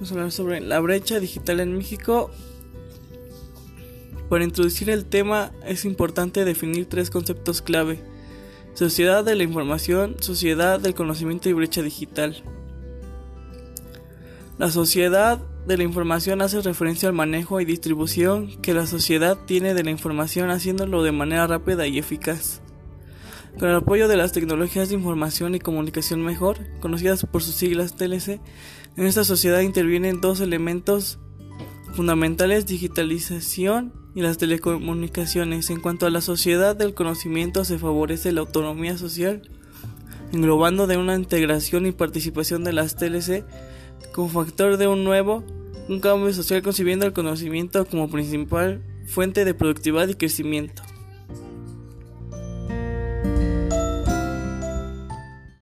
Vamos a hablar sobre la brecha digital en México. Para introducir el tema es importante definir tres conceptos clave. Sociedad de la información, sociedad del conocimiento y brecha digital. La sociedad de la información hace referencia al manejo y distribución que la sociedad tiene de la información haciéndolo de manera rápida y eficaz. Con el apoyo de las tecnologías de información y comunicación mejor, conocidas por sus siglas TLC, en esta sociedad intervienen dos elementos fundamentales, digitalización y las telecomunicaciones. En cuanto a la sociedad del conocimiento, se favorece la autonomía social, englobando de una integración y participación de las TLC como factor de un nuevo, un cambio social concibiendo el conocimiento como principal fuente de productividad y crecimiento.